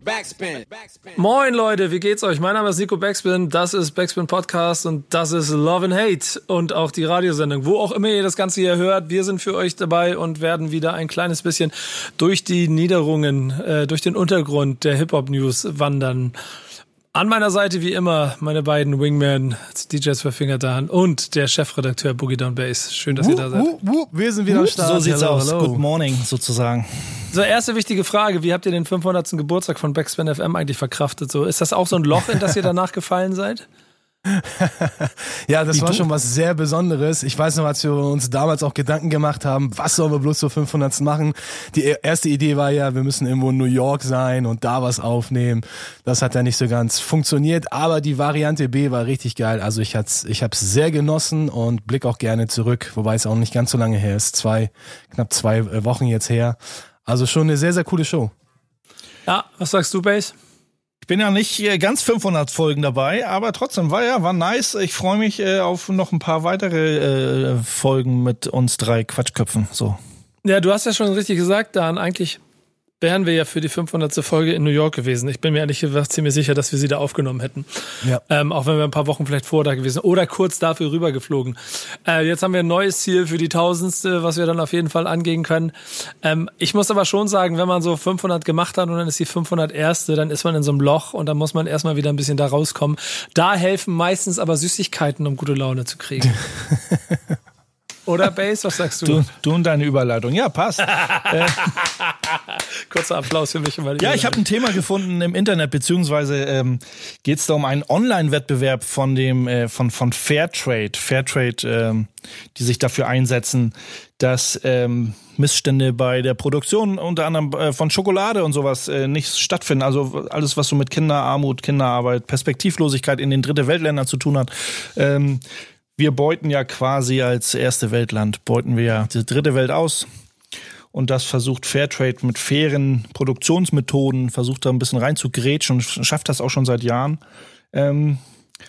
Backspin. Moin Leute, wie geht's euch? Mein Name ist Nico Backspin, das ist Backspin Podcast und das ist Love and Hate und auch die Radiosendung. Wo auch immer ihr das Ganze hier hört, wir sind für euch dabei und werden wieder ein kleines bisschen durch die Niederungen, äh, durch den Untergrund der Hip-Hop-News wandern. An meiner Seite wie immer meine beiden Wingmen, DJs für Fingerdan und der Chefredakteur Boogie Down Bass. Schön, dass wuh, ihr da seid. Wuh, wuh, wir sind wieder am Start. So sieht's hello, aus. Hello. Good morning sozusagen. So, erste wichtige Frage. Wie habt ihr den 500. Geburtstag von Backspin FM eigentlich verkraftet? So, ist das auch so ein Loch, in das ihr danach gefallen seid? ja, das Wie war du? schon was sehr Besonderes. Ich weiß noch, als wir uns damals auch Gedanken gemacht haben, was sollen wir bloß zur 500. machen? Die e-, erste Idee war ja, wir müssen irgendwo in New York sein und da was aufnehmen. Das hat ja nicht so ganz funktioniert, aber die Variante B war richtig geil. Also ich hat's, ich hab's sehr genossen und blick auch gerne zurück, wobei es auch nicht ganz so lange her ist. Zwei, knapp zwei äh, Wochen jetzt her. Also schon eine sehr, sehr coole Show. Ja, was sagst du, Base? Ich bin ja nicht äh, ganz 500 Folgen dabei, aber trotzdem war ja, war nice. Ich freue mich äh, auf noch ein paar weitere äh, Folgen mit uns drei Quatschköpfen. So. Ja, du hast ja schon richtig gesagt, Dan, eigentlich wären wir ja für die 500. Folge in New York gewesen. Ich bin mir ehrlich gesagt ziemlich sicher, dass wir sie da aufgenommen hätten. Ja. Ähm, auch wenn wir ein paar Wochen vielleicht vor da gewesen oder kurz dafür rübergeflogen. Äh, jetzt haben wir ein neues Ziel für die Tausendste, was wir dann auf jeden Fall angehen können. Ähm, ich muss aber schon sagen, wenn man so 500 gemacht hat und dann ist die 500 erste, dann ist man in so einem Loch und dann muss man erstmal wieder ein bisschen da rauskommen. Da helfen meistens aber Süßigkeiten, um gute Laune zu kriegen. Oder Base, was sagst du? Du, du und deine Überleitung. Ja, passt. äh, Kurzer Applaus für mich. Ja, ich habe ein Thema gefunden im Internet, beziehungsweise ähm, geht es da um einen Online-Wettbewerb von dem äh, von von Fairtrade, Fairtrade, ähm, die sich dafür einsetzen, dass ähm, Missstände bei der Produktion unter anderem äh, von Schokolade und sowas äh, nicht stattfinden. Also alles, was so mit Kinderarmut, Kinderarbeit, Perspektivlosigkeit in den dritte Weltländern zu tun hat. Ähm, wir beuten ja quasi als erste Weltland, beuten wir ja die dritte Welt aus. Und das versucht Fairtrade mit fairen Produktionsmethoden, versucht da ein bisschen reinzugrätschen und schafft das auch schon seit Jahren. Ähm,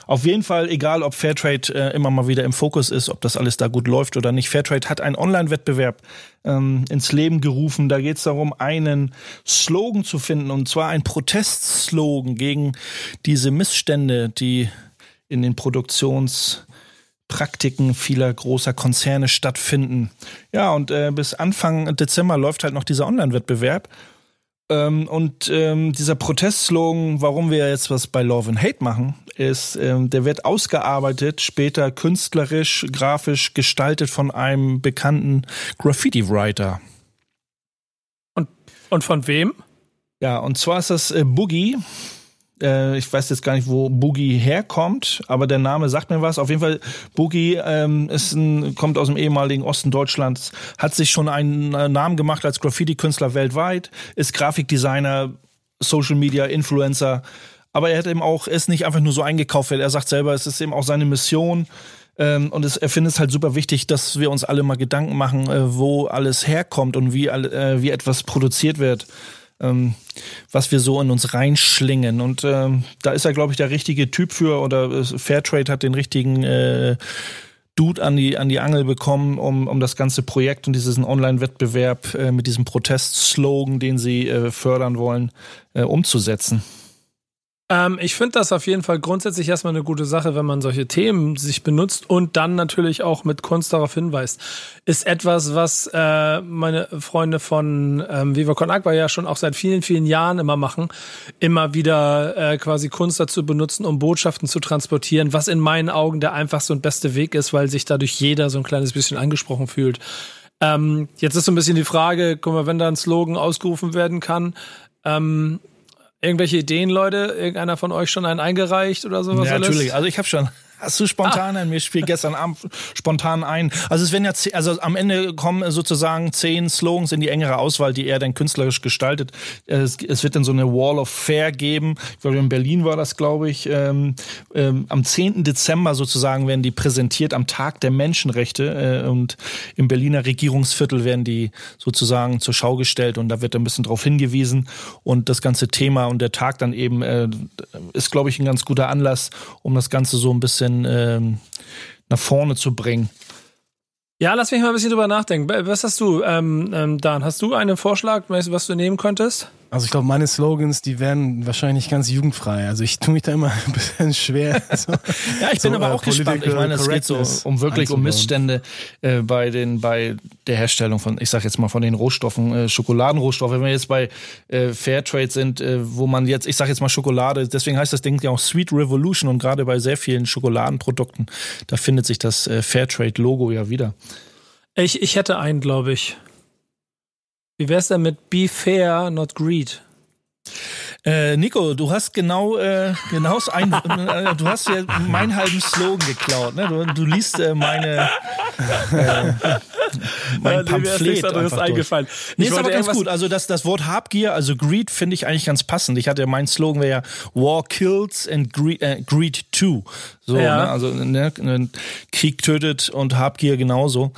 auf jeden Fall, egal ob Fairtrade äh, immer mal wieder im Fokus ist, ob das alles da gut läuft oder nicht. Fairtrade hat einen Online-Wettbewerb ähm, ins Leben gerufen. Da geht es darum, einen Slogan zu finden, und zwar ein Protestslogan gegen diese Missstände, die in den Produktions- Praktiken vieler großer Konzerne stattfinden. Ja, und äh, bis Anfang Dezember läuft halt noch dieser Online-Wettbewerb. Ähm, und ähm, dieser Protestslogan, warum wir jetzt was bei Love and Hate machen, ist, ähm, der wird ausgearbeitet, später künstlerisch, grafisch gestaltet von einem bekannten Graffiti-Writer. Und, und von wem? Ja, und zwar ist das äh, Boogie. Äh, ich weiß jetzt gar nicht, wo Boogie herkommt, aber der Name sagt mir was. Auf jeden Fall, Boogie ähm, ist ein, kommt aus dem ehemaligen Osten Deutschlands, hat sich schon einen äh, Namen gemacht als Graffiti-Künstler weltweit, ist Grafikdesigner, Social Media, Influencer. Aber er hat eben auch, ist nicht einfach nur so eingekauft, er sagt selber, es ist eben auch seine Mission. Ähm, und es, er findet es halt super wichtig, dass wir uns alle mal Gedanken machen, äh, wo alles herkommt und wie, äh, wie etwas produziert wird ähm, was wir so in uns reinschlingen. Und ähm, da ist er, glaube ich, der richtige Typ für oder äh, Fairtrade hat den richtigen äh, Dude an die, an die Angel bekommen, um, um das ganze Projekt und diesen Online-Wettbewerb äh, mit diesem Protestslogan, den sie äh, fördern wollen, äh, umzusetzen. Ähm, ich finde das auf jeden Fall grundsätzlich erstmal eine gute Sache, wenn man solche Themen sich benutzt und dann natürlich auch mit Kunst darauf hinweist. Ist etwas, was äh, meine Freunde von ähm, Viva Con Agua ja schon auch seit vielen, vielen Jahren immer machen. Immer wieder äh, quasi Kunst dazu benutzen, um Botschaften zu transportieren, was in meinen Augen der einfachste und beste Weg ist, weil sich dadurch jeder so ein kleines bisschen angesprochen fühlt. Ähm, jetzt ist so ein bisschen die Frage, guck mal, wenn da ein Slogan ausgerufen werden kann, ähm, Irgendwelche Ideen, Leute? Irgendeiner von euch schon einen eingereicht oder sowas? Ja, natürlich. Also ich habe schon Hast du spontan ah. Mir spielt gestern Abend spontan ein. Also es werden ja, also am Ende kommen sozusagen zehn Slogans in die engere Auswahl, die er dann künstlerisch gestaltet. Es, es wird dann so eine Wall of Fair geben. Ich glaube, in Berlin war das, glaube ich. Ähm, ähm, am 10. Dezember sozusagen werden die präsentiert am Tag der Menschenrechte äh, und im Berliner Regierungsviertel werden die sozusagen zur Schau gestellt und da wird ein bisschen drauf hingewiesen und das ganze Thema und der Tag dann eben äh, ist, glaube ich, ein ganz guter Anlass, um das Ganze so ein bisschen bisschen ähm, nach vorne zu bringen. Ja, lass mich mal ein bisschen drüber nachdenken. Was hast du, ähm, ähm, Dan? Hast du einen Vorschlag, was du nehmen könntest? Also ich glaube, meine Slogans, die werden wahrscheinlich nicht ganz jugendfrei. Also ich tue mich da immer ein bisschen schwer. So, ja, ich bin so, aber äh, auch gespannt. Ich meine, es geht so um wirklich um Missstände äh, bei den bei der Herstellung von, ich sag jetzt mal von den Rohstoffen, äh, Schokoladenrohstoffe. Wenn wir jetzt bei äh, Fairtrade sind, äh, wo man jetzt, ich sag jetzt mal Schokolade, deswegen heißt das Ding ja auch Sweet Revolution und gerade bei sehr vielen Schokoladenprodukten, da findet sich das äh, Fairtrade-Logo ja wieder. Ich, ich hätte einen, glaube ich. Wie wär's denn mit Be Fair, not Greed? Äh, Nico, du hast genau, äh, genau ein, äh, du hast ja meinen halben Slogan geklaut. Ne? Du, du liest äh, meine, äh, mein ja, Pamphlet. Ist eingefallen. Nee, ist aber ganz gut. Also das, das Wort Habgier, also Greed, finde ich eigentlich ganz passend. Ich hatte mein Slogan wäre ja War kills and Greed, äh, Greed too. So, ja. ne? also ne? Krieg tötet und Habgier genauso.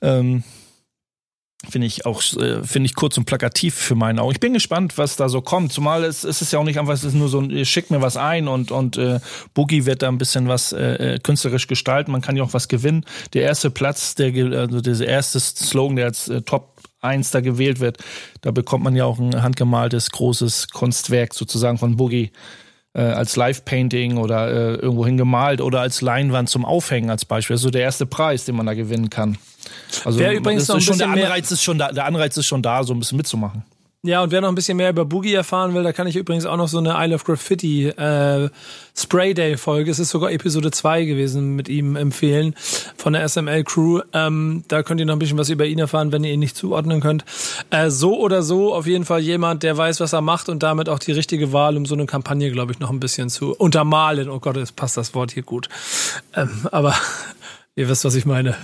Ähm, Finde ich auch, äh, finde ich kurz und plakativ für meine Augen. Ich bin gespannt, was da so kommt. Zumal es, es ist ja auch nicht einfach, es ist nur so ein, schickt mir was ein und, und äh, Boogie wird da ein bisschen was äh, äh, künstlerisch gestalten. Man kann ja auch was gewinnen. Der erste Platz, der, also der erste Slogan, der als äh, Top 1 da gewählt wird, da bekommt man ja auch ein handgemaltes großes Kunstwerk sozusagen von Boogie äh, als Live-Painting oder äh, irgendwo hingemalt oder als Leinwand zum Aufhängen als Beispiel. Das ist so der erste Preis, den man da gewinnen kann. Also Wer übrigens noch ein schon der Anreiz ist schon da, der Anreiz ist schon da, so ein bisschen mitzumachen. Ja, und wer noch ein bisschen mehr über Boogie erfahren will, da kann ich übrigens auch noch so eine Isle of Graffiti äh, Spray Day Folge, es ist sogar Episode 2 gewesen, mit ihm empfehlen von der SML Crew. Ähm, da könnt ihr noch ein bisschen was über ihn erfahren, wenn ihr ihn nicht zuordnen könnt. Äh, so oder so auf jeden Fall jemand, der weiß, was er macht und damit auch die richtige Wahl, um so eine Kampagne, glaube ich, noch ein bisschen zu untermalen. Oh Gott, jetzt passt das Wort hier gut. Ähm, aber Ihr wisst, was ich meine.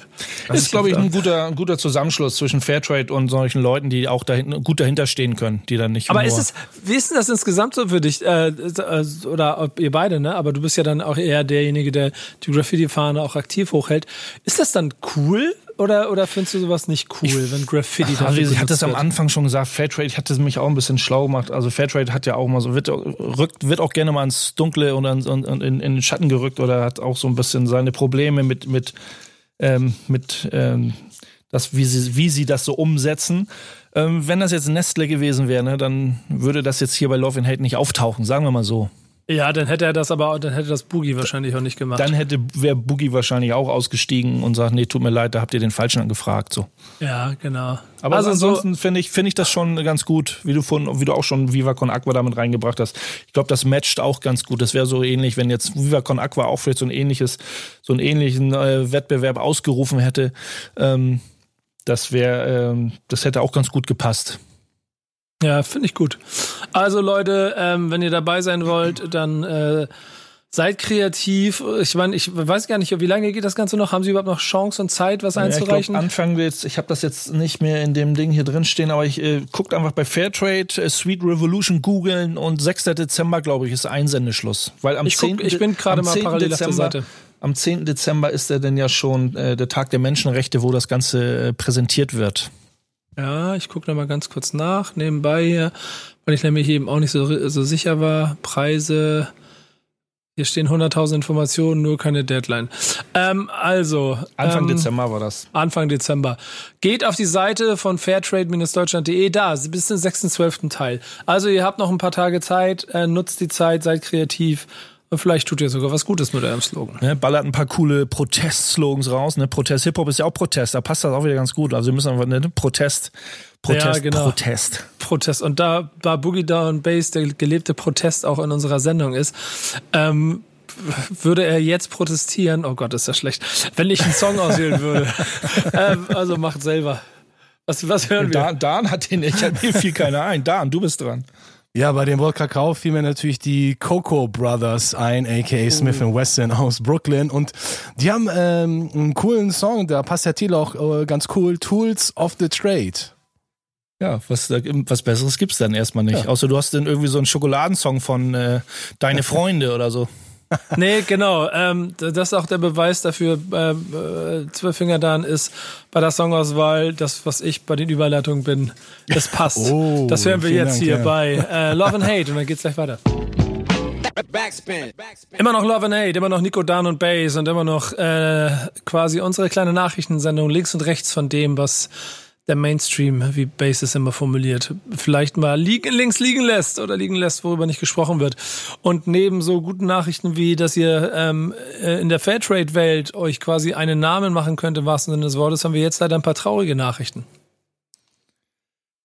Das ist, glaube ich, ein guter, ein guter Zusammenschluss zwischen Fairtrade und solchen Leuten, die auch dahin, gut dahinter stehen können, die dann nicht. Aber ist es, wie ist denn das insgesamt so für dich? Äh, äh, oder ob ihr beide, ne? Aber du bist ja dann auch eher derjenige, der die Graffiti-Fahne auch aktiv hochhält. Ist das dann cool, oder, oder findest du sowas nicht cool, ich, wenn Graffiti da Also ich hatte es am Anfang schon gesagt, Fairtrade, ich hatte mich auch ein bisschen schlau gemacht. Also Fairtrade hat ja auch mal so, wird, rückt, wird auch gerne mal ins Dunkle und, und in, in den Schatten gerückt oder hat auch so ein bisschen seine Probleme mit, mit, ähm, mit ähm, das, wie sie, wie sie das so umsetzen. Ähm, wenn das jetzt Nestle gewesen wäre, ne, dann würde das jetzt hier bei Love and Hate nicht auftauchen, sagen wir mal so. Ja, dann hätte er das aber, dann hätte das Boogie wahrscheinlich auch nicht gemacht. Dann hätte, wäre Boogie wahrscheinlich auch ausgestiegen und sagt, nee, tut mir leid, da habt ihr den Falschen angefragt, so. Ja, genau. Aber also ansonsten so finde ich, finde ich das schon ganz gut, wie du von, wie du auch schon Viva Con Aqua damit reingebracht hast. Ich glaube, das matcht auch ganz gut. Das wäre so ähnlich, wenn jetzt Viva Con Aqua auch vielleicht so ein ähnliches, so einen ähnlichen äh, Wettbewerb ausgerufen hätte. Ähm, das wäre, ähm, das hätte auch ganz gut gepasst. Ja, finde ich gut. Also Leute, ähm, wenn ihr dabei sein wollt, dann äh, seid kreativ. Ich meine, ich weiß gar nicht, wie lange geht das Ganze noch? Haben Sie überhaupt noch Chance und Zeit, was einzureichen? Ja, ich glaub, anfangen wir jetzt, ich habe das jetzt nicht mehr in dem Ding hier drin stehen, aber ich äh, guckt einfach bei Fairtrade, äh, Sweet Revolution googeln und 6. Dezember, glaube ich, ist Einsendeschluss. Weil am ich, guck, 10. ich bin gerade mal parallel Dezember, auf der Seite. Am 10. Dezember ist er denn ja schon äh, der Tag der Menschenrechte, wo das Ganze äh, präsentiert wird. Ja, ich gucke noch mal ganz kurz nach, nebenbei hier, weil ich nämlich eben auch nicht so, so sicher war. Preise, hier stehen 100.000 Informationen, nur keine Deadline. Ähm, also. Anfang ähm, Dezember war das. Anfang Dezember. Geht auf die Seite von fairtrade-deutschland.de, da, bis zum 6.12. Teil. Also ihr habt noch ein paar Tage Zeit, äh, nutzt die Zeit, seid kreativ und vielleicht tut ihr sogar was Gutes mit eurem Slogan. Ne, ballert ein paar coole Protest-Slogans raus. Ne? Protest, Hip-Hop ist ja auch Protest, da passt das auch wieder ganz gut. Also wir müssen einfach, ne, Protest, Protest, ja, genau. Protest. Protest. Und da da Boogie Down Bass der gelebte Protest auch in unserer Sendung ist, ähm, würde er jetzt protestieren, oh Gott, ist das schlecht, wenn ich einen Song auswählen würde. ähm, also macht selber. Was, was hören wir? Dan, Dan hat den, ich mir fiel keiner ein. Dan, du bist dran. Ja, bei dem Wort Kakao fiel mir natürlich die Coco Brothers ein, aka Smith Wesson aus Brooklyn. Und die haben ähm, einen coolen Song, da passt der Titel auch äh, ganz cool, Tools of the Trade. Ja, was, was Besseres gibt's dann erstmal nicht. Ja. Außer du hast dann irgendwie so einen Schokoladensong von äh, Deine Freunde oder so. nee, genau. Ähm, das ist auch der Beweis dafür, äh, äh, Zwölffinger dann ist bei der Songauswahl, das, was ich bei den Überleitungen bin, das passt. oh, das hören wir jetzt Dank, hier ja. bei äh, Love and Hate und dann geht's gleich weiter. Backspin. Immer noch Love and Hate, immer noch Nico Dan und Bass und immer noch äh, quasi unsere kleine Nachrichtensendung links und rechts von dem, was der Mainstream, wie Basis immer formuliert, vielleicht mal liegen, links liegen lässt oder liegen lässt, worüber nicht gesprochen wird. Und neben so guten Nachrichten wie, dass ihr ähm, äh, in der Fairtrade-Welt euch quasi einen Namen machen könnt, im wahrsten Sinne des Wortes, haben wir jetzt leider ein paar traurige Nachrichten.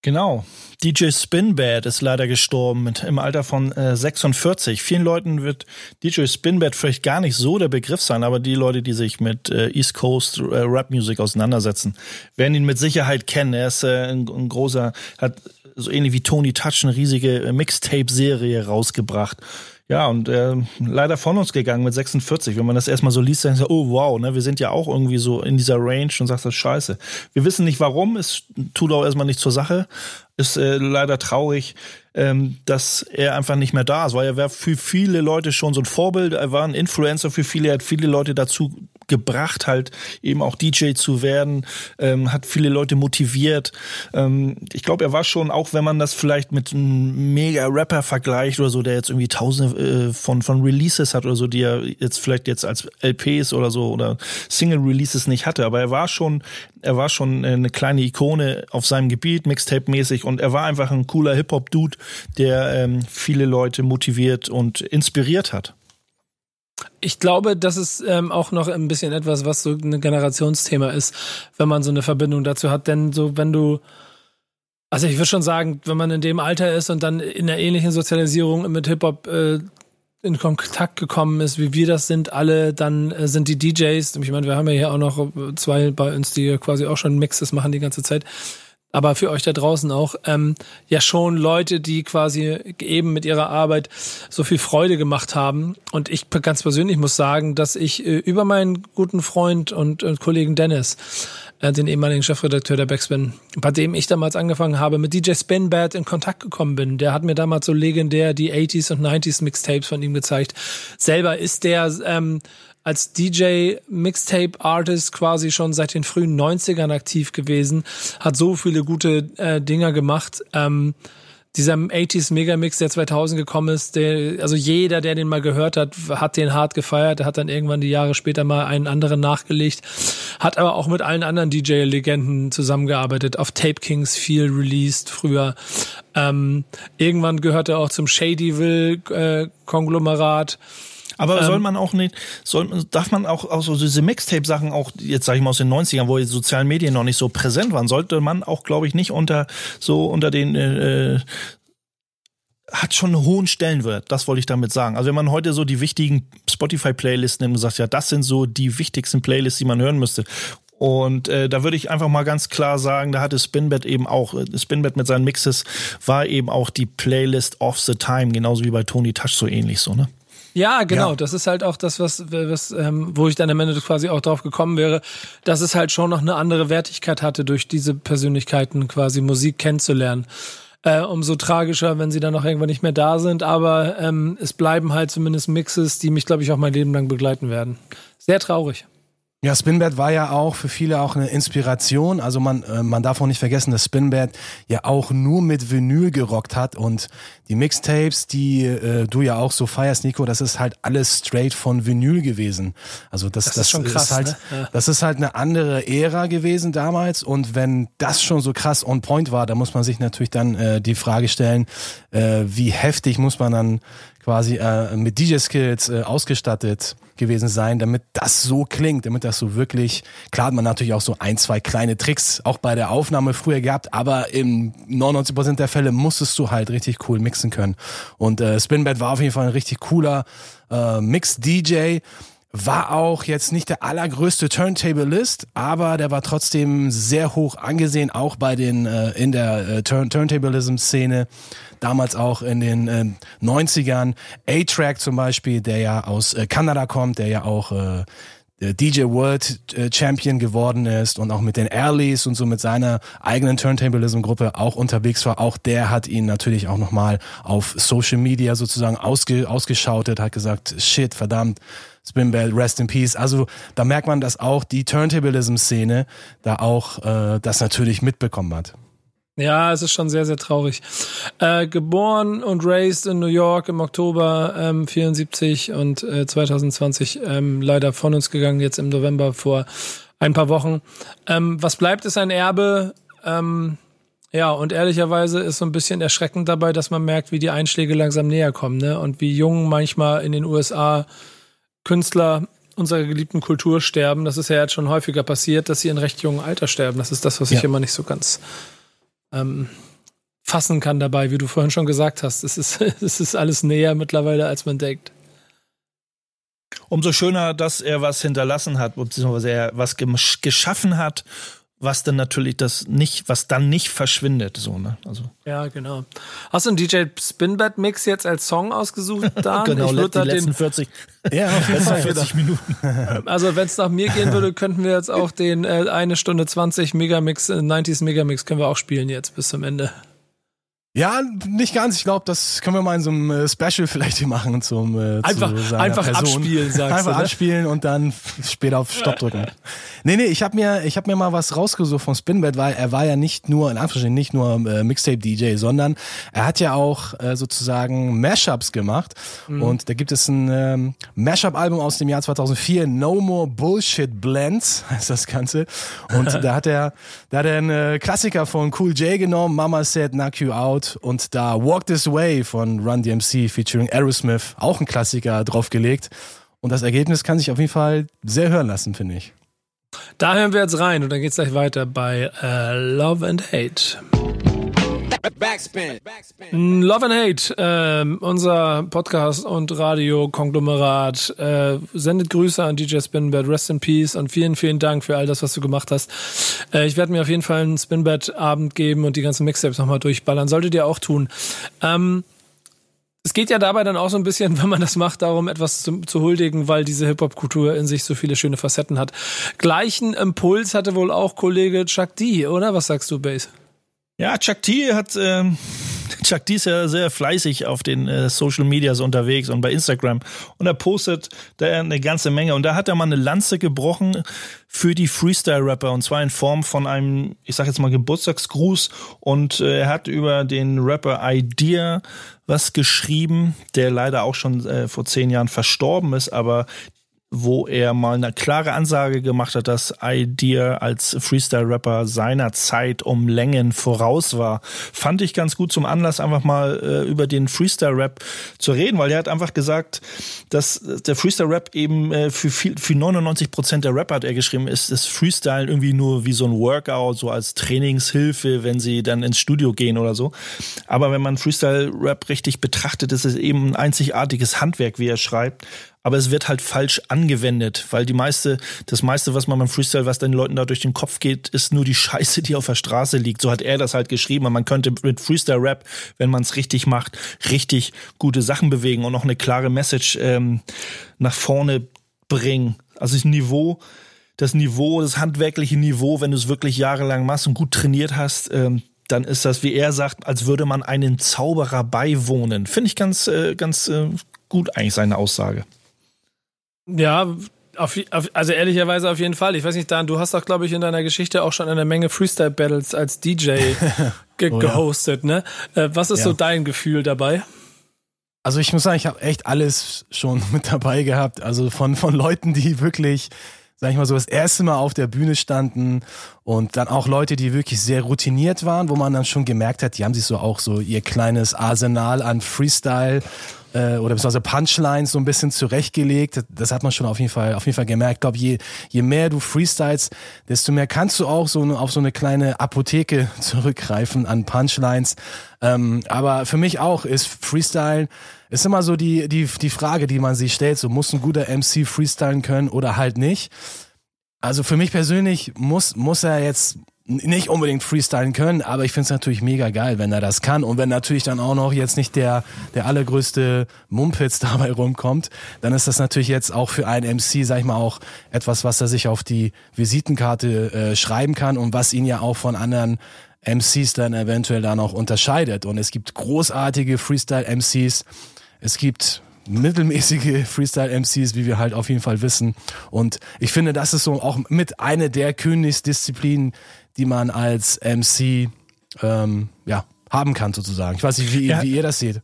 Genau. DJ Spinbad ist leider gestorben mit, im Alter von äh, 46. Vielen Leuten wird DJ Spinbad vielleicht gar nicht so der Begriff sein, aber die Leute, die sich mit äh, East Coast äh, Rap Music auseinandersetzen, werden ihn mit Sicherheit kennen. Er ist äh, ein, ein großer, hat so ähnlich wie Tony Touch eine riesige äh, Mixtape-Serie rausgebracht ja, und äh, leider von uns gegangen mit 46. Wenn man das erstmal so liest, dann sagt oh wow, ne, wir sind ja auch irgendwie so in dieser Range und sagt das scheiße. Wir wissen nicht warum, es tut auch erstmal nicht zur Sache. Ist äh, leider traurig, ähm, dass er einfach nicht mehr da ist, weil er war für viele Leute schon so ein Vorbild, er war ein Influencer für viele, er hat viele Leute dazu gebracht, halt eben auch DJ zu werden, ähm, hat viele Leute motiviert. Ähm, ich glaube, er war schon, auch wenn man das vielleicht mit einem Mega-Rapper vergleicht oder so, der jetzt irgendwie tausende äh, von, von Releases hat oder so, die er jetzt vielleicht jetzt als LPs oder so oder Single-Releases nicht hatte, aber er war schon, er war schon eine kleine Ikone auf seinem Gebiet, Mixtape-mäßig und er war einfach ein cooler Hip-Hop-Dude, der ähm, viele Leute motiviert und inspiriert hat. Ich glaube, das ist ähm, auch noch ein bisschen etwas, was so ein Generationsthema ist, wenn man so eine Verbindung dazu hat. Denn so, wenn du, also ich würde schon sagen, wenn man in dem Alter ist und dann in einer ähnlichen Sozialisierung mit Hip-Hop äh, in Kontakt gekommen ist, wie wir das sind, alle, dann äh, sind die DJs, ich meine, wir haben ja hier auch noch zwei bei uns, die quasi auch schon Mixes machen die ganze Zeit aber für euch da draußen auch, ähm, ja schon Leute, die quasi eben mit ihrer Arbeit so viel Freude gemacht haben. Und ich ganz persönlich muss sagen, dass ich äh, über meinen guten Freund und, Kollegen Dennis, äh, den ehemaligen Chefredakteur der Backspin, bei dem ich damals angefangen habe, mit DJ Spinbad in Kontakt gekommen bin. Der hat mir damals so legendär die 80s und 90s Mixtapes von ihm gezeigt. Selber ist der ähm, als DJ Mixtape Artist quasi schon seit den frühen 90ern aktiv gewesen, hat so viele gute äh, Dinger gemacht. Ähm, dieser 80s Megamix, der 2000 gekommen ist, der, also jeder, der den mal gehört hat, hat den hart gefeiert. Er hat dann irgendwann die Jahre später mal einen anderen nachgelegt, hat aber auch mit allen anderen DJ-Legenden zusammengearbeitet, auf Tape Kings viel released früher. Ähm, irgendwann gehört er auch zum Shadyville-Konglomerat. Äh, aber ähm, soll man auch nicht, soll, darf man auch, auch so diese Mixtape-Sachen, auch jetzt sage ich mal aus den 90ern, wo die sozialen Medien noch nicht so präsent waren, sollte man auch, glaube ich, nicht unter so unter den äh, hat schon einen hohen Stellenwert, das wollte ich damit sagen. Also wenn man heute so die wichtigen Spotify-Playlisten nimmt und sagt, ja, das sind so die wichtigsten Playlists, die man hören müsste. Und äh, da würde ich einfach mal ganz klar sagen, da hatte Spinbet eben auch, äh, Spinbet mit seinen Mixes war eben auch die Playlist of the Time, genauso wie bei Tony Touch so ähnlich so, ne? Ja, genau. Ja. Das ist halt auch das, was, was ähm, wo ich dann am Ende quasi auch drauf gekommen wäre, dass es halt schon noch eine andere Wertigkeit hatte, durch diese Persönlichkeiten quasi Musik kennenzulernen. Äh, umso tragischer, wenn sie dann noch irgendwann nicht mehr da sind. Aber ähm, es bleiben halt zumindest Mixes, die mich, glaube ich, auch mein Leben lang begleiten werden. Sehr traurig. Ja, Spinbad war ja auch für viele auch eine Inspiration. Also man, äh, man darf auch nicht vergessen, dass Spinbad ja auch nur mit Vinyl gerockt hat und die Mixtapes, die äh, du ja auch so feierst, Nico, das ist halt alles straight von Vinyl gewesen. Also das, das, das ist schon krass. Ist halt, ne? ja. Das ist halt eine andere Ära gewesen damals und wenn das schon so krass on point war, da muss man sich natürlich dann äh, die Frage stellen, äh, wie heftig muss man dann quasi äh, mit DJ-Skills äh, ausgestattet gewesen sein, damit das so klingt, damit das so wirklich, klar hat man natürlich auch so ein, zwei kleine Tricks auch bei der Aufnahme früher gehabt, aber im 99% der Fälle musstest du halt richtig cool mixen können. Und äh, Spinbad war auf jeden Fall ein richtig cooler äh, Mix-DJ, war auch jetzt nicht der allergrößte Turntablist, aber der war trotzdem sehr hoch angesehen, auch bei den äh, in der äh, Turn Turntablism-Szene damals auch in den äh, 90ern. A-Track zum Beispiel, der ja aus äh, Kanada kommt, der ja auch äh, DJ World äh, Champion geworden ist und auch mit den Airleys und so mit seiner eigenen Turntablism-Gruppe auch unterwegs war. Auch der hat ihn natürlich auch nochmal auf Social Media sozusagen ausge, ausgeschautet, hat gesagt, shit, verdammt, Spinbell, Rest in Peace. Also da merkt man, dass auch die Turntablism-Szene da auch äh, das natürlich mitbekommen hat. Ja, es ist schon sehr, sehr traurig. Äh, geboren und raised in New York im Oktober ähm, 74 und äh, 2020 ähm, leider von uns gegangen, jetzt im November vor ein paar Wochen. Ähm, was bleibt, ist ein Erbe Ähm, ja, und ehrlicherweise ist so ein bisschen erschreckend dabei, dass man merkt, wie die Einschläge langsam näher kommen, ne? Und wie jung manchmal in den USA Künstler unserer geliebten Kultur sterben. Das ist ja jetzt schon häufiger passiert, dass sie in recht jungem Alter sterben. Das ist das, was ja. ich immer nicht so ganz ähm, fassen kann dabei, wie du vorhin schon gesagt hast. Es ist, es ist alles näher mittlerweile, als man denkt. Umso schöner, dass er was hinterlassen hat, beziehungsweise er was geschaffen hat was dann natürlich das nicht, was dann nicht verschwindet, so, ne? Also. Ja, genau. Hast du einen DJ Spinbad Mix jetzt als Song ausgesucht, Dan? genau, ich die letzten 40, ja, auf jeden Fall. 40 Minuten. Also, wenn es nach mir gehen würde, könnten wir jetzt auch den äh, eine Stunde 20 Megamix, äh, 90s Megamix können wir auch spielen jetzt bis zum Ende. Ja, nicht ganz. Ich glaube, das können wir mal in so einem äh, Special vielleicht hier machen zum äh, einfach zu einfach Person. abspielen, sagst einfach du. ne? abspielen und dann später auf Stopp drücken. nee, nee, ich habe mir ich habe mir mal was rausgesucht von Spinbed, weil er war ja nicht nur in Anführungsstrichen nicht nur äh, Mixtape DJ, sondern er hat ja auch äh, sozusagen Mashups gemacht mhm. und da gibt es ein ähm, Mashup Album aus dem Jahr 2004, No More Bullshit Blends heißt das ganze und da hat er da hat er einen äh, Klassiker von Cool J genommen, Mama Said Knock You Out Out und da Walk This Way von Run DMC featuring Aerosmith, auch ein Klassiker, draufgelegt. Und das Ergebnis kann sich auf jeden Fall sehr hören lassen, finde ich. Da hören wir jetzt rein und dann geht es gleich weiter bei uh, Love and Hate. Backspin. Backspin. Love and Hate, äh, unser Podcast und Radio-Konglomerat, äh, sendet Grüße an DJ Spinbed, Rest in Peace und vielen, vielen Dank für all das, was du gemacht hast. Äh, ich werde mir auf jeden Fall einen Spinbed-Abend geben und die ganzen Mixtapes nochmal durchballern. Solltet ihr auch tun. Ähm, es geht ja dabei dann auch so ein bisschen, wenn man das macht, darum, etwas zu, zu huldigen, weil diese Hip-Hop-Kultur in sich so viele schöne Facetten hat. Gleichen Impuls hatte wohl auch Kollege Chuck D, oder? Was sagst du, Base? Ja, Chuck T hat, ähm, Chuck T ist ja sehr fleißig auf den äh, Social Medias unterwegs und bei Instagram. Und er postet da eine ganze Menge. Und da hat er mal eine Lanze gebrochen für die Freestyle-Rapper. Und zwar in Form von einem, ich sag jetzt mal Geburtstagsgruß. Und äh, er hat über den Rapper Idea was geschrieben, der leider auch schon äh, vor zehn Jahren verstorben ist, aber wo er mal eine klare Ansage gemacht hat, dass Idea als Freestyle-Rapper seiner Zeit um Längen voraus war. Fand ich ganz gut zum Anlass, einfach mal äh, über den Freestyle-Rap zu reden, weil er hat einfach gesagt, dass der Freestyle-Rap eben äh, für, viel, für 99 Prozent der Rapper, hat er geschrieben, ist das Freestyle irgendwie nur wie so ein Workout, so als Trainingshilfe, wenn sie dann ins Studio gehen oder so. Aber wenn man Freestyle-Rap richtig betrachtet, ist es eben ein einzigartiges Handwerk, wie er schreibt aber es wird halt falsch angewendet, weil die meiste, das meiste, was man beim Freestyle, was den Leuten da durch den Kopf geht, ist nur die Scheiße, die auf der Straße liegt. So hat er das halt geschrieben. Und man könnte mit Freestyle-Rap, wenn man es richtig macht, richtig gute Sachen bewegen und noch eine klare Message ähm, nach vorne bringen. Also das Niveau, das Niveau, das handwerkliche Niveau, wenn du es wirklich jahrelang machst und gut trainiert hast, ähm, dann ist das, wie er sagt, als würde man einen Zauberer beiwohnen. Finde ich ganz, äh, ganz äh, gut eigentlich seine Aussage. Ja, auf, auf, also ehrlicherweise auf jeden Fall. Ich weiß nicht, Dan, du hast doch, glaube ich, in deiner Geschichte auch schon eine Menge Freestyle-Battles als DJ ge oh, gehostet, ja. ne? Äh, was ist ja. so dein Gefühl dabei? Also ich muss sagen, ich habe echt alles schon mit dabei gehabt. Also von, von Leuten, die wirklich, sag ich mal so, das erste Mal auf der Bühne standen und dann auch Leute, die wirklich sehr routiniert waren, wo man dann schon gemerkt hat, die haben sich so auch so ihr kleines Arsenal an Freestyle äh, oder beziehungsweise Punchlines so ein bisschen zurechtgelegt. Das hat man schon auf jeden Fall, auf jeden Fall gemerkt. Ich glaube, je, je mehr du freestyles, desto mehr kannst du auch so auf so eine kleine Apotheke zurückgreifen an Punchlines. Ähm, aber für mich auch ist Freestyle ist immer so die, die, die Frage, die man sich stellt. So muss ein guter MC freestylen können oder halt nicht. Also für mich persönlich muss, muss er jetzt nicht unbedingt freestylen können, aber ich finde es natürlich mega geil, wenn er das kann. Und wenn natürlich dann auch noch jetzt nicht der, der allergrößte Mumpitz dabei rumkommt, dann ist das natürlich jetzt auch für einen MC, sag ich mal, auch etwas, was er sich auf die Visitenkarte äh, schreiben kann und was ihn ja auch von anderen MCs dann eventuell dann auch unterscheidet. Und es gibt großartige Freestyle-MCs. Es gibt mittelmäßige Freestyle-MCs, wie wir halt auf jeden Fall wissen. Und ich finde, das ist so auch mit einer der Königsdisziplinen, die man als MC ähm, ja, haben kann sozusagen. Ich weiß nicht, wie, ja. wie ihr das seht.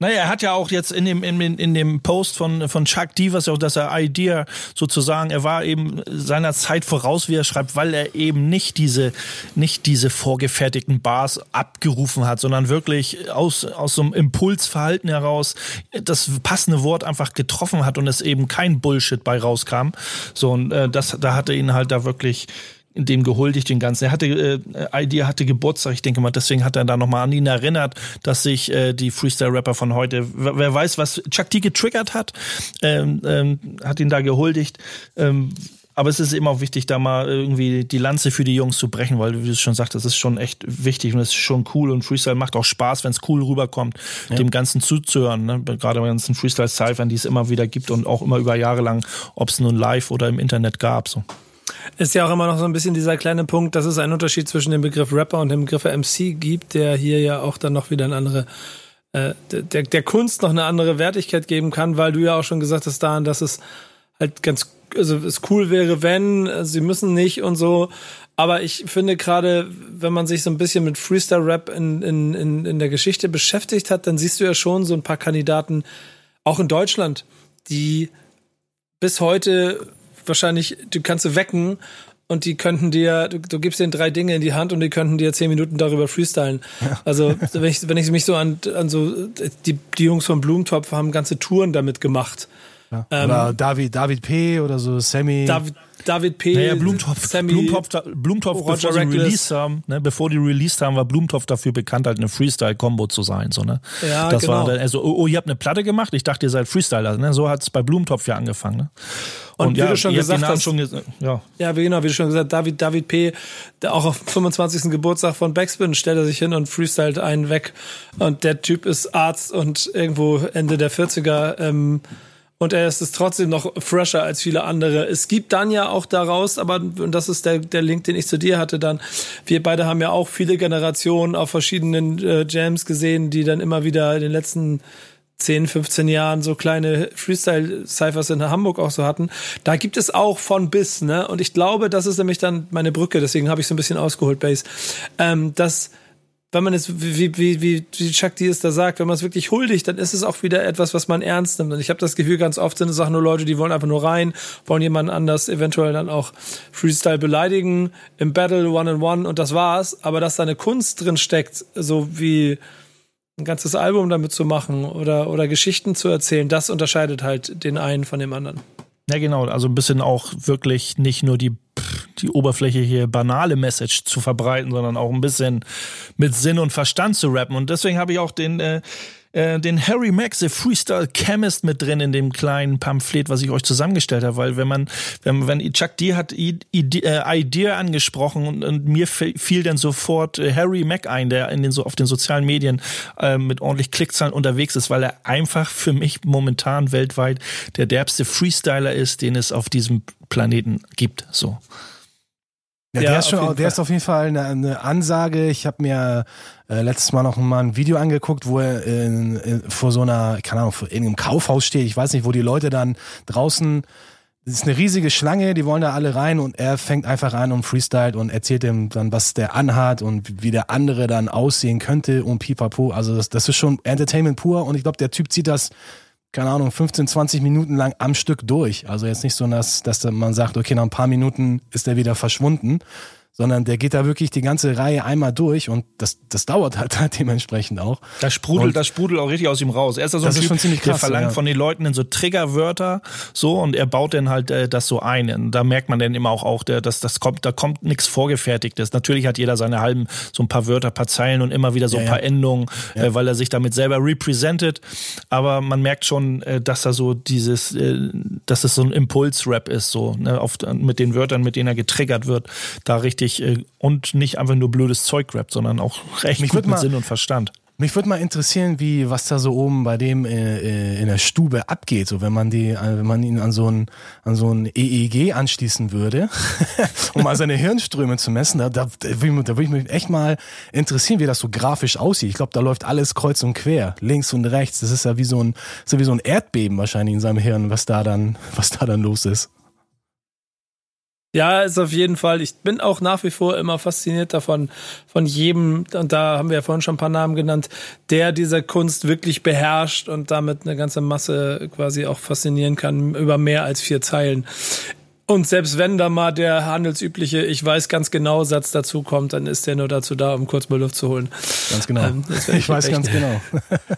Naja, er hat ja auch jetzt in dem, in, in dem Post von, von Chuck D, was ja auch, dass er Idea sozusagen, er war eben seiner Zeit voraus, wie er schreibt, weil er eben nicht diese, nicht diese vorgefertigten Bars abgerufen hat, sondern wirklich aus, aus so einem Impulsverhalten heraus das passende Wort einfach getroffen hat und es eben kein Bullshit bei rauskam. So, und äh, das, da hatte ihn halt da wirklich dem gehuldigt den ganzen. Er hatte, äh, Idea hatte Geburtstag, ich denke mal, deswegen hat er da nochmal an ihn erinnert, dass sich äh, die Freestyle-Rapper von heute, wer weiß, was Chuck D getriggert hat, ähm, ähm, hat ihn da gehuldigt. Ähm, aber es ist eben auch wichtig, da mal irgendwie die Lanze für die Jungs zu brechen, weil, wie du schon sagst, das ist schon echt wichtig und es ist schon cool und Freestyle macht auch Spaß, wenn es cool rüberkommt, ja. dem Ganzen zuzuhören. Ne? Gerade bei ganzen Freestyle-Cyphern, die es immer wieder gibt und auch immer über Jahre lang, ob es nun live oder im Internet gab. So. Ist ja auch immer noch so ein bisschen dieser kleine Punkt, dass es einen Unterschied zwischen dem Begriff Rapper und dem Begriff MC gibt, der hier ja auch dann noch wieder eine andere, äh, der, der Kunst noch eine andere Wertigkeit geben kann, weil du ja auch schon gesagt hast, daran, dass es halt ganz, also es cool wäre, wenn, sie müssen nicht und so. Aber ich finde gerade, wenn man sich so ein bisschen mit Freestyle-Rap in, in, in, in der Geschichte beschäftigt hat, dann siehst du ja schon so ein paar Kandidaten, auch in Deutschland, die bis heute wahrscheinlich, du kannst sie wecken und die könnten dir, du, du gibst denen drei Dinge in die Hand und die könnten dir zehn Minuten darüber freestylen. Ja. Also wenn ich, wenn ich mich so an, an so, die, die Jungs von Blumentopf haben ganze Touren damit gemacht. Ja. Oder ähm, David, David P. oder so Sammy. David, David P. Naja, Blumentopf, Sammy, Blumentopf, Blumentopf bevor sie released haben, ne, bevor die released haben, war Blumentopf dafür bekannt, halt eine Freestyle-Combo zu sein, so, ne? Ja, das genau. war dann, also, oh, oh, ihr habt eine Platte gemacht? Ich dachte, ihr seid Freestyler, ne? So hat's bei Blumentopf ja angefangen, ne? Und, und wie ja, du schon gesagt hast, schon ja. ja, genau, wie du schon gesagt David, David P., der auch auf 25. Geburtstag von Backspin stellt er sich hin und freestylt einen weg. Und der Typ ist Arzt und irgendwo Ende der 40er, ähm, und er ist es trotzdem noch fresher als viele andere. Es gibt dann ja auch daraus, aber und das ist der, der Link, den ich zu dir hatte dann. Wir beide haben ja auch viele Generationen auf verschiedenen äh, Jams gesehen, die dann immer wieder in den letzten 10, 15 Jahren so kleine Freestyle-Cyphers in Hamburg auch so hatten. Da gibt es auch von bis, ne? Und ich glaube, das ist nämlich dann meine Brücke, deswegen habe ich so ein bisschen ausgeholt, Base, ähm, dass wenn man es, wie, wie, wie, wie D es da sagt, wenn man es wirklich huldigt, dann ist es auch wieder etwas, was man ernst nimmt. Und ich habe das Gefühl, ganz oft sind es auch nur Leute, die wollen einfach nur rein, wollen jemanden anders eventuell dann auch Freestyle beleidigen, im Battle One-on-One -on -one, und das war's. Aber dass da eine Kunst drin steckt, so wie ein ganzes Album damit zu machen oder, oder Geschichten zu erzählen, das unterscheidet halt den einen von dem anderen. Ja, genau. Also ein bisschen auch wirklich nicht nur die, die oberflächliche banale Message zu verbreiten, sondern auch ein bisschen mit Sinn und Verstand zu rappen. Und deswegen habe ich auch den, äh, äh, den Harry Max, the Freestyle Chemist mit drin in dem kleinen Pamphlet, was ich euch zusammengestellt habe, weil wenn man, wenn, wenn Chuck D hat I, äh, Idea angesprochen und, und mir fiel dann sofort äh, Harry Mack ein, der in den so auf den sozialen Medien äh, mit ordentlich Klickzahlen unterwegs ist, weil er einfach für mich momentan weltweit der derbste Freestyler ist, den es auf diesem Planeten gibt. So. Ja, der, ist schon, der ist auf jeden Fall eine, eine Ansage. Ich habe mir äh, letztes Mal noch mal ein Video angeguckt, wo er in, in, vor so einer, keine Ahnung, vor irgendeinem Kaufhaus steht. Ich weiß nicht, wo die Leute dann draußen, das ist eine riesige Schlange, die wollen da alle rein und er fängt einfach an und freestylt und erzählt dem dann, was der anhat und wie der andere dann aussehen könnte und pipapo. Also das, das ist schon Entertainment pur und ich glaube, der Typ zieht das keine Ahnung, 15, 20 Minuten lang am Stück durch. Also jetzt nicht so, dass, dass man sagt, okay, nach ein paar Minuten ist er wieder verschwunden, sondern der geht da wirklich die ganze Reihe einmal durch und das, das dauert halt, halt dementsprechend auch. Das sprudelt, und das sprudelt auch richtig aus ihm raus. Er ist da so ein typ, krass, der verlangt ja. von den Leuten in so Triggerwörter so und er baut dann halt äh, das so ein. Und da merkt man dann immer auch, auch der, dass das kommt, da kommt nichts Vorgefertigtes. Natürlich hat jeder seine halben, so ein paar Wörter, paar Zeilen und immer wieder so ein ja, paar ja. Endungen, äh, weil er sich damit selber representet. Aber man merkt schon, äh, dass da so dieses, äh, dass es so ein Impulsrap ist, so, ne, auf, mit den Wörtern, mit denen er getriggert wird, da richtig richtig äh, und nicht einfach nur blödes Zeug rappt, sondern auch recht mich gut mit mal, Sinn und Verstand. Mich würde mal interessieren, wie was da so oben bei dem äh, äh in der Stube abgeht, so wenn man die, äh, wenn man ihn an so ein an so ein EEG anschließen würde, um mal seine Hirnströme zu messen. Da, da, da würde ich mich echt mal interessieren, wie das so grafisch aussieht. Ich glaube, da läuft alles kreuz und quer, links und rechts. Das ist ja wie so ein, ist ja wie so ein Erdbeben wahrscheinlich in seinem Hirn, was da dann, was da dann los ist. Ja, ist auf jeden Fall. Ich bin auch nach wie vor immer fasziniert davon, von jedem, und da haben wir ja vorhin schon ein paar Namen genannt, der diese Kunst wirklich beherrscht und damit eine ganze Masse quasi auch faszinieren kann über mehr als vier Zeilen. Und selbst wenn da mal der handelsübliche Ich weiß ganz genau Satz dazu kommt, dann ist der nur dazu da, um kurz mal Luft zu holen. Ganz genau. Ähm, ich weiß ganz genau.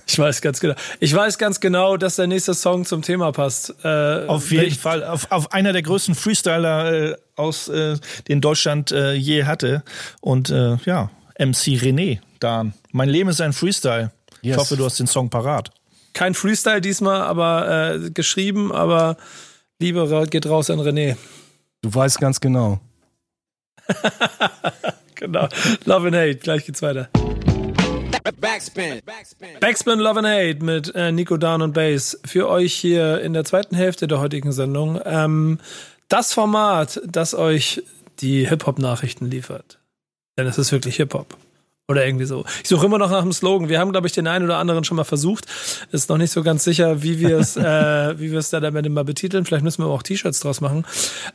ich weiß ganz genau. Ich weiß ganz genau, dass der nächste Song zum Thema passt. Äh, auf jeden Fall. Auf, auf einer der größten Freestyler äh, aus, äh, den Deutschland äh, je hatte. Und äh, ja, MC René, Dan. Mein Leben ist ein Freestyle. Yes. Ich hoffe, du hast den Song parat. Kein Freestyle diesmal, aber äh, geschrieben, aber Liebe geht raus an René. Du weißt ganz genau. genau. Love and Hate. Gleich geht's weiter. Backspin. Backspin Love and Hate mit äh, Nico Down und Bass für euch hier in der zweiten Hälfte der heutigen Sendung. Ähm, das Format, das euch die Hip-Hop-Nachrichten liefert. Denn es ist wirklich Hip-Hop. Oder irgendwie so. Ich suche immer noch nach einem Slogan. Wir haben, glaube ich, den einen oder anderen schon mal versucht. Ist noch nicht so ganz sicher, wie wir es, äh, wie wir es da damit mal betiteln. Vielleicht müssen wir auch T-Shirts draus machen.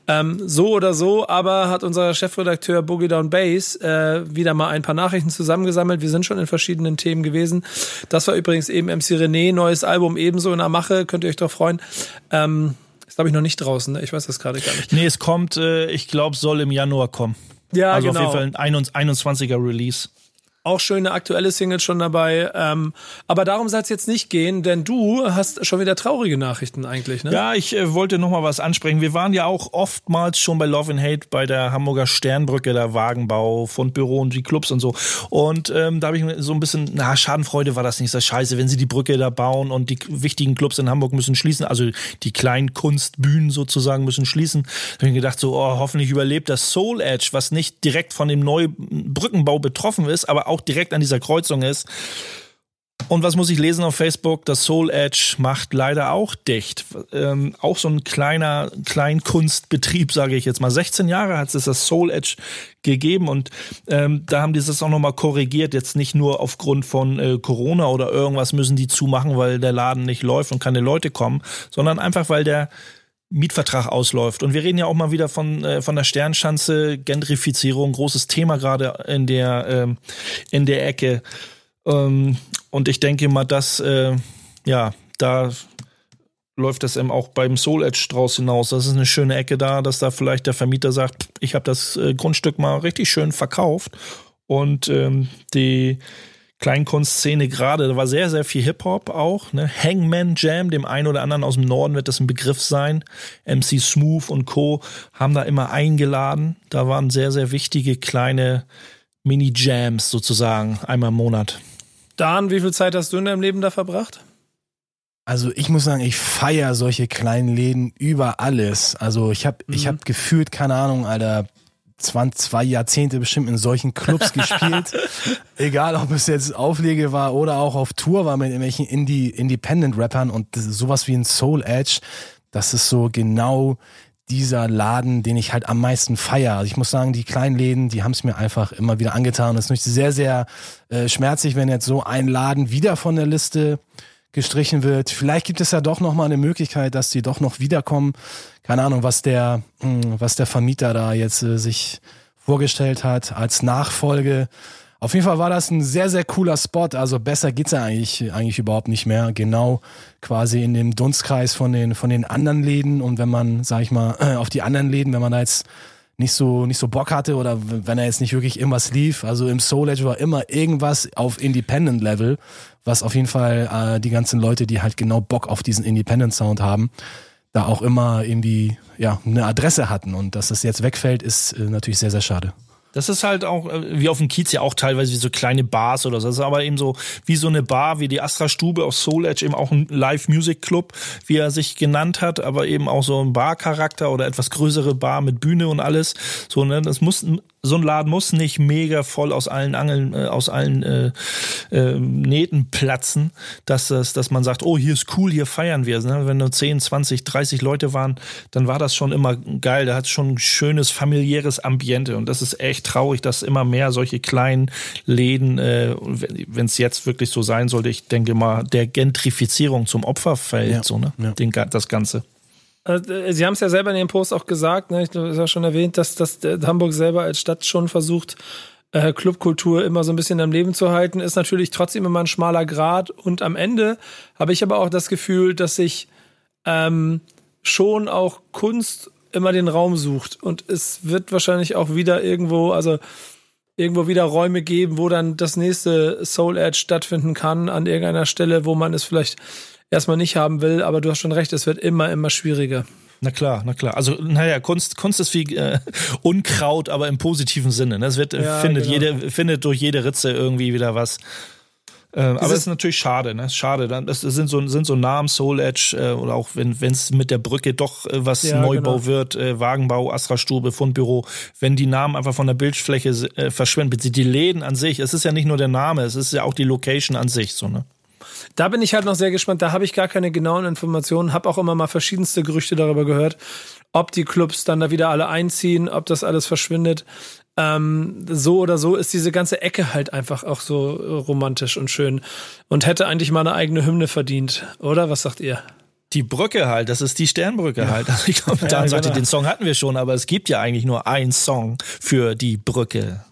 Ähm, so oder so, aber hat unser Chefredakteur Boogie Down Bass äh, wieder mal ein paar Nachrichten zusammengesammelt. Wir sind schon in verschiedenen Themen gewesen. Das war übrigens eben MC René, neues Album ebenso in der Mache. Könnt ihr euch doch freuen. Ähm, ist, glaube ich, noch nicht draußen. Ne? Ich weiß das gerade gar nicht. Nee, es kommt, äh, ich glaube, soll im Januar kommen. Ja, also genau. auf jeden Fall ein 21er Release. Auch schöne aktuelle Singles schon dabei. Ähm, aber darum soll es jetzt nicht gehen, denn du hast schon wieder traurige Nachrichten eigentlich, ne? Ja, ich äh, wollte noch mal was ansprechen. Wir waren ja auch oftmals schon bei Love and Hate bei der Hamburger Sternbrücke, der Wagenbau, Fundbüro und die Clubs und so. Und ähm, da habe ich so ein bisschen, na, Schadenfreude war das nicht so scheiße, wenn sie die Brücke da bauen und die wichtigen Clubs in Hamburg müssen schließen, also die kleinen Kunstbühnen sozusagen müssen schließen. Da habe ich gedacht, so, oh, hoffentlich überlebt das Soul Edge, was nicht direkt von dem neuen Brückenbau betroffen ist, aber auch direkt an dieser Kreuzung ist. Und was muss ich lesen auf Facebook? Das Soul Edge macht leider auch dicht. Ähm, auch so ein kleiner Kleinkunstbetrieb, sage ich jetzt mal. 16 Jahre hat es das Soul Edge gegeben und ähm, da haben die das auch nochmal korrigiert. Jetzt nicht nur aufgrund von äh, Corona oder irgendwas müssen die zumachen, weil der Laden nicht läuft und keine Leute kommen, sondern einfach, weil der Mietvertrag ausläuft. Und wir reden ja auch mal wieder von, äh, von der Sternschanze, Gentrifizierung, großes Thema gerade in der, ähm, in der Ecke. Ähm, und ich denke mal, dass, äh, ja, da läuft das eben auch beim Soul Edge draus hinaus. Das ist eine schöne Ecke da, dass da vielleicht der Vermieter sagt, ich habe das äh, Grundstück mal richtig schön verkauft und ähm, die Kleinkunstszene gerade, da war sehr, sehr viel Hip-Hop auch. Ne? Hangman Jam, dem einen oder anderen aus dem Norden wird das ein Begriff sein. MC Smooth und Co. haben da immer eingeladen. Da waren sehr, sehr wichtige kleine Mini-Jams sozusagen, einmal im Monat. Dan, wie viel Zeit hast du in deinem Leben da verbracht? Also ich muss sagen, ich feiere solche kleinen Läden über alles. Also ich habe mhm. ich hab gefühlt, keine Ahnung, Alter, 20, zwei Jahrzehnte bestimmt in solchen Clubs gespielt. Egal, ob es jetzt Auflege war oder auch auf Tour war mit irgendwelchen Indie, Independent-Rappern und sowas wie ein Soul Edge. Das ist so genau dieser Laden, den ich halt am meisten feiere. Also ich muss sagen, die kleinen Läden, die haben es mir einfach immer wieder angetan. Es ist nicht sehr, sehr äh, schmerzlich, wenn jetzt so ein Laden wieder von der Liste gestrichen wird. Vielleicht gibt es ja doch noch mal eine Möglichkeit, dass die doch noch wiederkommen. Keine Ahnung, was der, hm, was der Vermieter da jetzt äh, sich vorgestellt hat als Nachfolge. Auf jeden Fall war das ein sehr, sehr cooler Spot. Also besser geht's ja eigentlich, eigentlich überhaupt nicht mehr. Genau quasi in dem Dunstkreis von den, von den anderen Läden. Und wenn man, sag ich mal, auf die anderen Läden, wenn man da jetzt nicht so, nicht so Bock hatte oder wenn er jetzt nicht wirklich irgendwas lief. Also im Soul Edge war immer irgendwas auf Independent Level, was auf jeden Fall äh, die ganzen Leute, die halt genau Bock auf diesen Independent Sound haben, da auch immer irgendwie, ja, eine Adresse hatten. Und dass das jetzt wegfällt, ist äh, natürlich sehr, sehr schade. Das ist halt auch, äh, wie auf dem Kiez ja auch teilweise wie so kleine Bars oder so. Das ist aber eben so wie so eine Bar, wie die Astra Stube auf Soul Edge, eben auch ein Live-Music-Club, wie er sich genannt hat, aber eben auch so ein Bar-Charakter oder etwas größere Bar mit Bühne und alles. So, ne, das muss so ein Laden muss nicht mega voll aus allen Angeln, äh, aus allen äh, äh, Nähten platzen, dass, das, dass man sagt, oh, hier ist cool, hier feiern wir. Ne? Wenn nur 10, 20, 30 Leute waren, dann war das schon immer geil. Da hat schon ein schönes familiäres Ambiente. Und das ist echt traurig, dass immer mehr solche kleinen Läden, äh, wenn es jetzt wirklich so sein sollte, ich denke mal, der Gentrifizierung zum Opfer fällt, ja. so, ne? Ja. Den, das Ganze. Äh, Sie haben es ja selber in Ihrem Post auch gesagt, ne? ich habe ja schon erwähnt, dass, dass Hamburg selber als Stadt schon versucht, äh, Clubkultur immer so ein bisschen am Leben zu halten, ist natürlich trotzdem immer ein schmaler Grad. Und am Ende habe ich aber auch das Gefühl, dass sich ähm, schon auch Kunst immer den Raum sucht. Und es wird wahrscheinlich auch wieder irgendwo, also irgendwo wieder Räume geben, wo dann das nächste Soul Edge stattfinden kann, an irgendeiner Stelle, wo man es vielleicht erstmal nicht haben will. Aber du hast schon recht, es wird immer, immer schwieriger. Na klar, na klar. Also, naja, Kunst, Kunst ist wie äh, Unkraut, aber im positiven Sinne. Ne? Es wird, ja, findet, genau. jede, findet durch jede Ritze irgendwie wieder was. Ähm, aber es ist natürlich schade, ne? Schade. Das sind so, sind so Namen, Soul Edge, äh, oder auch wenn es mit der Brücke doch äh, was ja, Neubau genau. wird, äh, Wagenbau, Astra-Stube, Fundbüro, wenn die Namen einfach von der Bildfläche äh, verschwinden, die Läden an sich, es ist ja nicht nur der Name, es ist ja auch die Location an sich, so, ne? Da bin ich halt noch sehr gespannt. Da habe ich gar keine genauen Informationen. Habe auch immer mal verschiedenste Gerüchte darüber gehört, ob die Clubs dann da wieder alle einziehen, ob das alles verschwindet. Ähm, so oder so ist diese ganze Ecke halt einfach auch so romantisch und schön und hätte eigentlich mal eine eigene Hymne verdient, oder? Was sagt ihr? Die Brücke halt, das ist die Sternbrücke ja. halt. Also ich glaube, ja, sagte, genau. den Song hatten wir schon, aber es gibt ja eigentlich nur einen Song für die Brücke.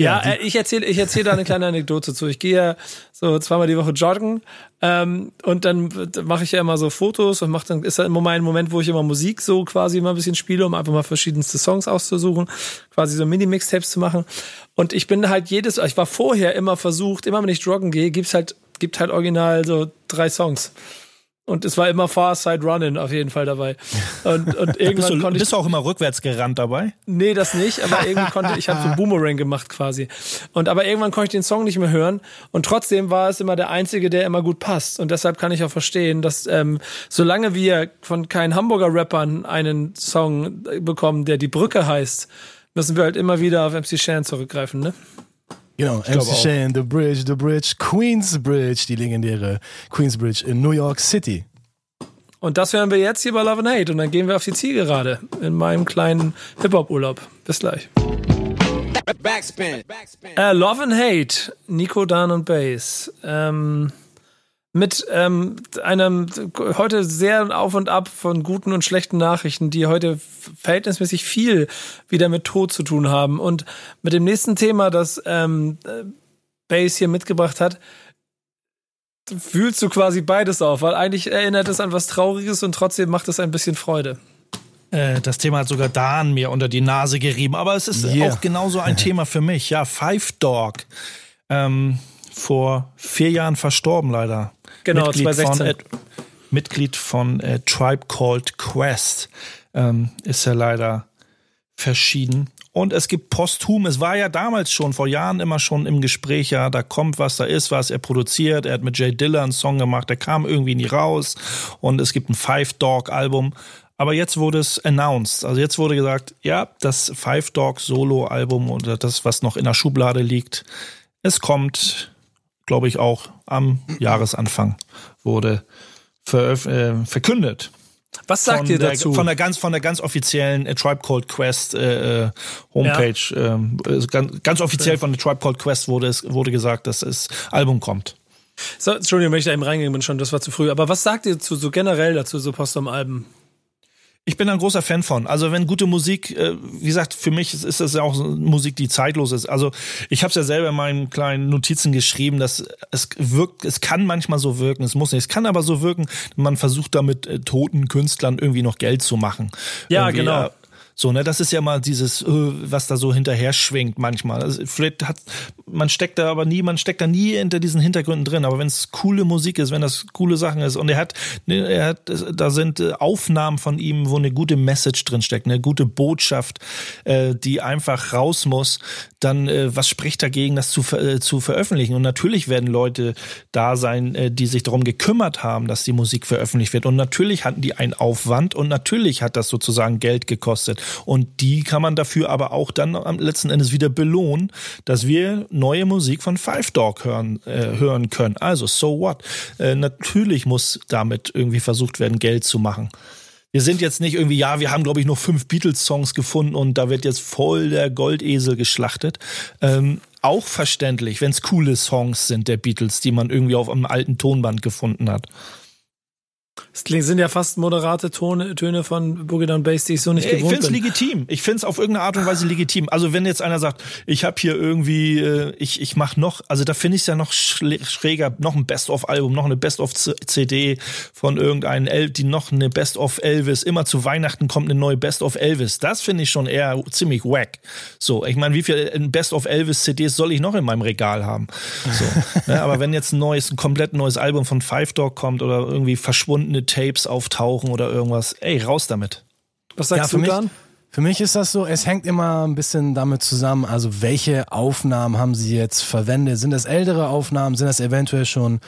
Ja, ja äh, ich erzähle ich erzähl da eine kleine Anekdote zu. Ich gehe ja so zweimal die Woche joggen ähm, und dann mache ich ja immer so Fotos und mache dann ist ja immer mein Moment, wo ich immer Musik so quasi immer ein bisschen spiele, um einfach mal verschiedenste Songs auszusuchen, quasi so Mini-Mixtapes zu machen. Und ich bin halt jedes, ich war vorher immer versucht, immer wenn ich joggen gehe, gibt's halt gibt halt original so drei Songs. Und es war immer Far Side Running auf jeden Fall dabei. Und, und irgendwann bist du, konnte ich. Bist du auch immer rückwärts gerannt dabei? Nee, das nicht, aber irgendwie konnte ich habe so Boomerang gemacht quasi. Und aber irgendwann konnte ich den Song nicht mehr hören. Und trotzdem war es immer der einzige, der immer gut passt. Und deshalb kann ich auch verstehen, dass ähm, solange wir von keinen Hamburger Rappern einen Song bekommen, der die Brücke heißt, müssen wir halt immer wieder auf MC Shan zurückgreifen, ne? Genau, ich MC Shane, The Bridge, The Bridge, Queensbridge, die legendäre Queensbridge in New York City. Und das hören wir jetzt hier bei Love and Hate und dann gehen wir auf die Zielgerade in meinem kleinen Hip-Hop-Urlaub. Bis gleich. Backspin. Backspin. Äh, Love and Hate, Nico, Dan und Bass. Ähm, mit ähm, einem heute sehr auf und ab von guten und schlechten Nachrichten, die heute verhältnismäßig viel wieder mit Tod zu tun haben. Und mit dem nächsten Thema, das ähm, Base hier mitgebracht hat, fühlst du quasi beides auf, weil eigentlich erinnert es an was Trauriges und trotzdem macht es ein bisschen Freude. Äh, das Thema hat sogar Dan mir unter die Nase gerieben, aber es ist yeah. auch genauso ein Thema für mich. Ja, Five Dog. Ähm, vor vier Jahren verstorben leider. Genau, Mitglied 2016. Von, äh, Mitglied von äh, Tribe Called Quest ähm, ist er leider verschieden. Und es gibt posthum, es war ja damals schon, vor Jahren immer schon im Gespräch, ja, da kommt was, da ist was, er produziert, er hat mit Jay Diller einen Song gemacht, der kam irgendwie nie raus und es gibt ein Five Dog Album. Aber jetzt wurde es announced. Also jetzt wurde gesagt, ja, das Five Dog Solo Album oder das, was noch in der Schublade liegt, es kommt glaube ich, auch am Jahresanfang wurde äh, verkündet. Was sagt von ihr der, dazu? Von der ganz, von der ganz offiziellen äh, Tribe Called Quest äh, äh Homepage, ja. ähm, ganz, ganz offiziell von der Tribe Called Quest wurde es wurde gesagt, dass das Album kommt. So, Entschuldigung, wenn ich da eben reingegangen bin schon, das war zu früh. Aber was sagt ihr zu so generell dazu, so Postum-Alben? Ich bin ein großer Fan von. Also wenn gute Musik, äh, wie gesagt, für mich ist, ist das ja auch Musik, die zeitlos ist. Also ich habe es ja selber in meinen kleinen Notizen geschrieben, dass es wirkt, es kann manchmal so wirken, es muss nicht, es kann aber so wirken, man versucht damit äh, toten Künstlern irgendwie noch Geld zu machen. Ja, irgendwie, genau. Ja, so, ne, das ist ja mal dieses, äh, was da so hinterher schwingt manchmal. Also, vielleicht hat, man steckt da aber nie, man steckt da nie hinter diesen Hintergründen drin. Aber wenn es coole Musik ist, wenn das coole Sachen ist und er hat, ne, er hat, da sind äh, Aufnahmen von ihm, wo eine gute Message drin steckt, eine gute Botschaft, äh, die einfach raus muss, dann äh, was spricht dagegen, das zu, äh, zu veröffentlichen? Und natürlich werden Leute da sein, äh, die sich darum gekümmert haben, dass die Musik veröffentlicht wird. Und natürlich hatten die einen Aufwand und natürlich hat das sozusagen Geld gekostet. Und die kann man dafür aber auch dann am letzten Endes wieder belohnen, dass wir neue Musik von Five Dog hören, äh, hören können. Also, so what? Äh, natürlich muss damit irgendwie versucht werden, Geld zu machen. Wir sind jetzt nicht irgendwie, ja, wir haben, glaube ich, noch fünf Beatles-Songs gefunden und da wird jetzt voll der Goldesel geschlachtet. Ähm, auch verständlich, wenn es coole Songs sind der Beatles, die man irgendwie auf einem alten Tonband gefunden hat. Das sind ja fast moderate Tone, Töne von Boogie Down Bass, die ich so nicht ich gewohnt bin. Ich finde es legitim. Ich finde es auf irgendeine Art und Weise legitim. Also wenn jetzt einer sagt, ich habe hier irgendwie, äh, ich, ich mache noch, also da finde ich es ja noch schräger, noch ein Best-of-Album, noch eine Best-of-CD von irgendeinem, El die noch eine Best-of-Elvis. Immer zu Weihnachten kommt eine neue Best-of-Elvis. Das finde ich schon eher ziemlich wack. So, ich meine, wie viele Best-of-Elvis-CDs soll ich noch in meinem Regal haben? So, ne? Aber wenn jetzt ein neues, ein komplett neues Album von Five Dog kommt oder irgendwie verschwundene Tapes auftauchen oder irgendwas. Ey, raus damit. Was sagst ja, du dann? Für mich ist das so, es hängt immer ein bisschen damit zusammen, also welche Aufnahmen haben sie jetzt verwendet? Sind das ältere Aufnahmen? Sind das eventuell schon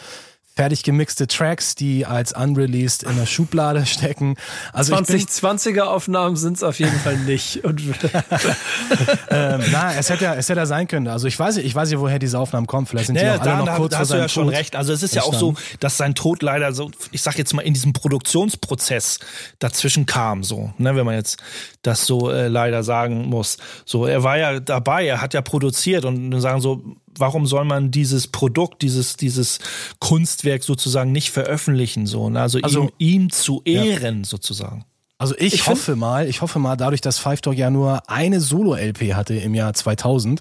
fertig gemixte Tracks, die als unreleased in der Schublade stecken. Also 2020er Aufnahmen sind es auf jeden Fall nicht. ähm, na, es hätte ja, es hätte ja sein können. Also ich weiß, ich weiß ja, woher diese Aufnahmen kommen. Vielleicht sind naja, die auch alle noch kurz da vor hast du ja Tod schon recht. Also es ist ja auch so, dass sein Tod leider so, ich sag jetzt mal in diesem Produktionsprozess dazwischen kam, so, ne, wenn man jetzt das so äh, leider sagen muss. So, er war ja dabei, er hat ja produziert und sagen so, warum soll man dieses Produkt, dieses, dieses Kunstwerk sozusagen nicht veröffentlichen, so, ne? also, also ihm, ihm zu ehren ja. sozusagen. Also ich, ich hoffe mal, ich hoffe mal, dadurch, dass Five Dog ja nur eine Solo-LP hatte im Jahr 2000,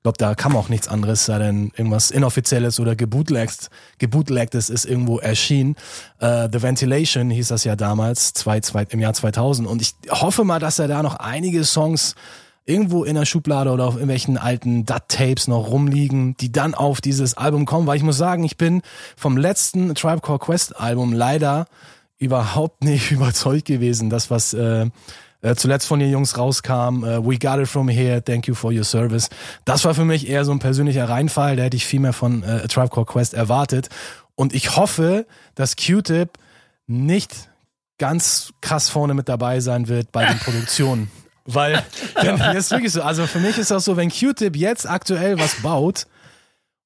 ich glaube, da kam auch nichts anderes, sei denn irgendwas Inoffizielles oder gebootlegt, gebootlegtes ist irgendwo erschienen. Uh, The Ventilation hieß das ja damals, zwei, zwei, im Jahr 2000. Und ich hoffe mal, dass er da noch einige Songs irgendwo in der Schublade oder auf irgendwelchen alten DAT-Tapes noch rumliegen, die dann auf dieses Album kommen, weil ich muss sagen, ich bin vom letzten Tribe Called Quest Album leider überhaupt nicht überzeugt gewesen, das was äh, äh, zuletzt von den Jungs rauskam, äh, We Got It From Here, Thank You For Your Service. Das war für mich eher so ein persönlicher Reinfall, da hätte ich viel mehr von äh, Tribe Called Quest erwartet und ich hoffe, dass Q-Tip nicht ganz krass vorne mit dabei sein wird bei den Produktionen. Weil, wenn, das ist wirklich so. Also für mich ist das so, wenn Q-Tip jetzt aktuell was baut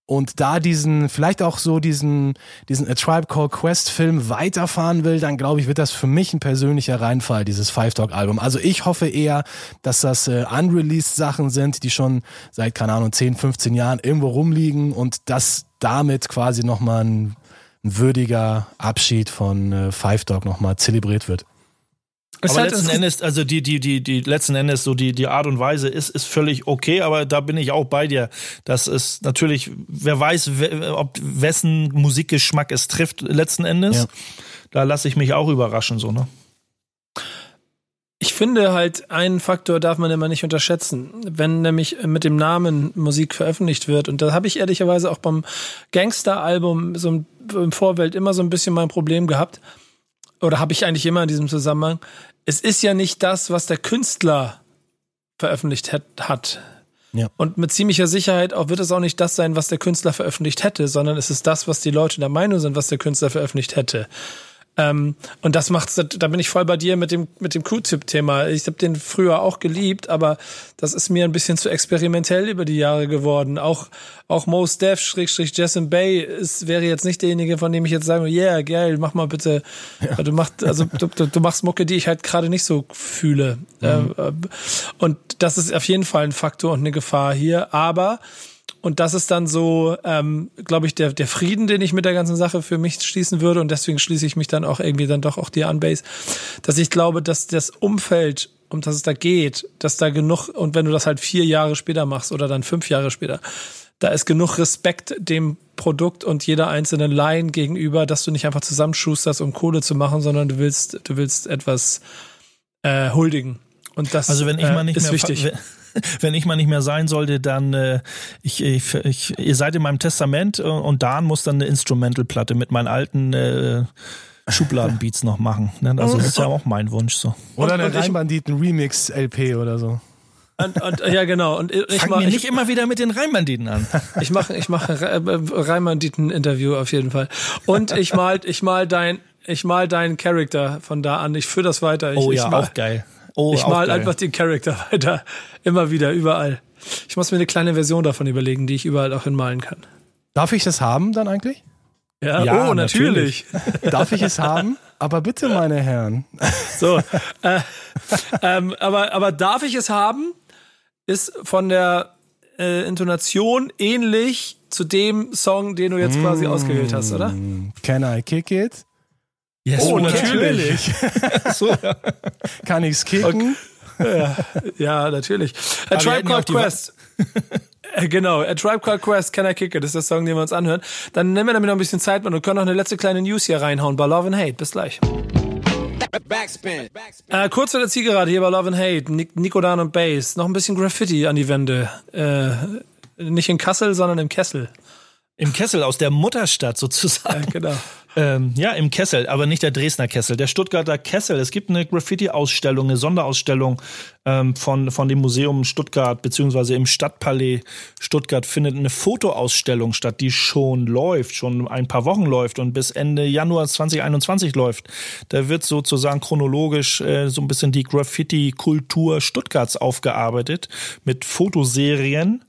und da diesen, vielleicht auch so diesen, diesen A Tribe Called Quest Film weiterfahren will, dann glaube ich, wird das für mich ein persönlicher Reinfall, dieses Five Dog Album. Also ich hoffe eher, dass das äh, unreleased Sachen sind, die schon seit, keine Ahnung, 10, 15 Jahren irgendwo rumliegen und dass damit quasi nochmal ein, ein würdiger Abschied von äh, Five Dog nochmal zelebriert wird. Aber halt letzten Endes, also die, die, die, die letzten Endes, so die, die Art und Weise ist, ist völlig okay, aber da bin ich auch bei dir. Das ist natürlich, wer weiß, ob wessen Musikgeschmack es trifft, letzten Endes. Ja. Da lasse ich mich auch überraschen, so, ne? Ich finde halt, einen Faktor darf man immer nicht unterschätzen. Wenn nämlich mit dem Namen Musik veröffentlicht wird, und da habe ich ehrlicherweise auch beim Gangster-Album so im Vorfeld immer so ein bisschen mein Problem gehabt, oder habe ich eigentlich immer in diesem Zusammenhang, es ist ja nicht das, was der Künstler veröffentlicht hat. Ja. Und mit ziemlicher Sicherheit auch wird es auch nicht das sein, was der Künstler veröffentlicht hätte, sondern es ist das, was die Leute der Meinung sind, was der Künstler veröffentlicht hätte. Ähm, und das macht's, da bin ich voll bei dir mit dem, mit dem Q-Tip-Thema. Ich habe den früher auch geliebt, aber das ist mir ein bisschen zu experimentell über die Jahre geworden. Auch, auch Most Def, Schrägstrich Jason Bay, ist, wäre jetzt nicht derjenige, von dem ich jetzt sage, yeah, geil, mach mal bitte. Ja. Du machst, also, du, du, machst Mucke, die ich halt gerade nicht so fühle. Mhm. Äh, und das ist auf jeden Fall ein Faktor und eine Gefahr hier. Aber, und das ist dann so, ähm, glaube ich, der, der Frieden, den ich mit der ganzen Sache für mich schließen würde. Und deswegen schließe ich mich dann auch irgendwie dann doch auch dir an, Base, dass ich glaube, dass das Umfeld, um das es da geht, dass da genug, und wenn du das halt vier Jahre später machst oder dann fünf Jahre später, da ist genug Respekt dem Produkt und jeder einzelnen Line gegenüber, dass du nicht einfach zusammenschusterst, um Kohle zu machen, sondern du willst, du willst etwas äh, huldigen. Und das also wenn ich mal nicht äh, ist mehr wichtig. wenn ich mal nicht mehr sein sollte, dann äh, ich, ich, ich, ihr seid in meinem Testament äh, und Dan muss dann eine Instrumentalplatte mit meinen alten äh, Schubladenbeats noch machen. Ne? Also das ist ja auch mein Wunsch so. Oder eine Rheinbanditen Remix LP oder so. Und, und, ja, genau. Und ich Fang mach, mir nicht ich, immer wieder mit den Rheinbanditen an. Ich mache ich mach Rheinbanditen-Interview auf jeden Fall. Und ich mal, ich mal dein, ich mal deinen Charakter von da an. Ich führe das weiter. Ich, oh ja, ich mal, auch geil. Oh, ich mal einfach den Charakter weiter. Immer wieder, überall. Ich muss mir eine kleine Version davon überlegen, die ich überall auch hinmalen kann. Darf ich das haben dann eigentlich? Ja, ja oh, natürlich. natürlich. Darf ich es haben? Aber bitte, meine Herren. So, äh, ähm, aber, aber darf ich es haben? Ist von der äh, Intonation ähnlich zu dem Song, den du jetzt quasi mm, ausgewählt hast, oder? Can I kick it? Yes, oh, natürlich. so. Kann ich's kicken? Okay. Ja, ja, natürlich. A Tribe Called Quest. Äh, genau, A Tribe Called Quest, Can I Kick It, das ist der Song, den wir uns anhören. Dann nehmen wir damit noch ein bisschen Zeit und können noch eine letzte kleine News hier reinhauen bei Love and Hate. Bis gleich. Backspin. Äh, kurz vor der Zielgerade hier bei Love and Hate, Nico Dan und Bass. Noch ein bisschen Graffiti an die Wände. Äh, nicht in Kassel, sondern im Kessel. Im Kessel aus der Mutterstadt sozusagen. Ja, genau. Ähm, ja, im Kessel, aber nicht der Dresdner Kessel, der Stuttgarter Kessel. Es gibt eine Graffiti-Ausstellung, eine Sonderausstellung ähm, von, von dem Museum Stuttgart, beziehungsweise im Stadtpalais Stuttgart findet eine Fotoausstellung statt, die schon läuft, schon ein paar Wochen läuft und bis Ende Januar 2021 läuft. Da wird sozusagen chronologisch äh, so ein bisschen die Graffiti-Kultur Stuttgarts aufgearbeitet mit Fotoserien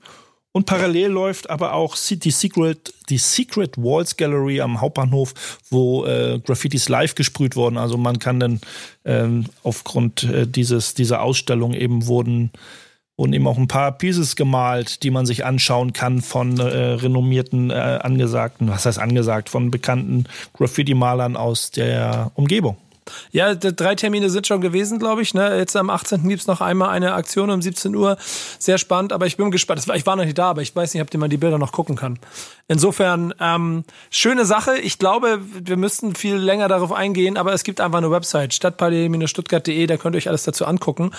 und parallel läuft aber auch die Secret, die Secret Walls Gallery am Hauptbahnhof, wo äh, Graffitis live gesprüht wurden. Also man kann dann ähm, aufgrund äh, dieses, dieser Ausstellung eben wurden, wurden eben auch ein paar Pieces gemalt, die man sich anschauen kann von äh, renommierten, äh, angesagten, was heißt angesagt, von bekannten Graffiti-Malern aus der Umgebung. Ja, drei Termine sind schon gewesen, glaube ich. Ne? Jetzt am 18. gibt es noch einmal eine Aktion um 17 Uhr. Sehr spannend, aber ich bin gespannt. Ich war noch nicht da, aber ich weiß nicht, ob man die Bilder noch gucken kann. Insofern, ähm, schöne Sache. Ich glaube, wir müssten viel länger darauf eingehen, aber es gibt einfach eine Website, stadtpalais-stuttgart.de, da könnt ihr euch alles dazu angucken.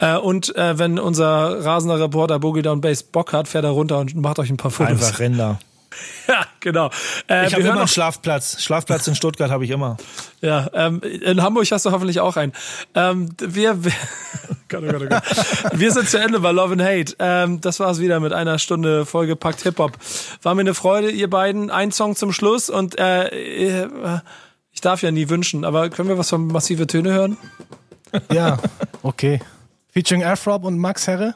Äh, und äh, wenn unser rasender Reporter Boogie Down Base Bock hat, fährt er runter und macht euch ein paar Fotos. Einfach Ränder. Ja, genau. Äh, ich habe immer einen Schlafplatz. Schlafplatz in Stuttgart habe ich immer. Ja, ähm, in Hamburg hast du hoffentlich auch einen. Ähm, wir, wir, Gott, oh Gott, oh Gott. wir sind zu Ende bei Love and Hate. Ähm, das war's wieder mit einer Stunde vollgepackt Hip-Hop. War mir eine Freude, ihr beiden. Ein Song zum Schluss und äh, äh, ich darf ja nie wünschen, aber können wir was von Massive Töne hören? Ja, okay. Featuring Afrop und Max Herre?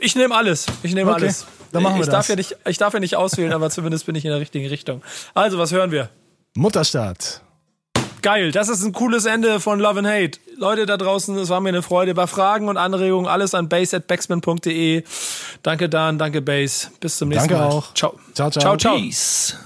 Ich nehme alles. Ich nehme okay. alles. Dann machen wir ich das. Darf ja nicht, ich darf ja nicht auswählen, aber zumindest bin ich in der richtigen Richtung. Also, was hören wir? Mutterstadt. Geil, das ist ein cooles Ende von Love and Hate. Leute da draußen, es war mir eine Freude. Bei Fragen und Anregungen alles an base@backspin.de. Danke Dan, danke Base. Bis zum nächsten danke Mal. Danke auch. Ciao. Ciao, ciao. Ciao, ciao. Peace.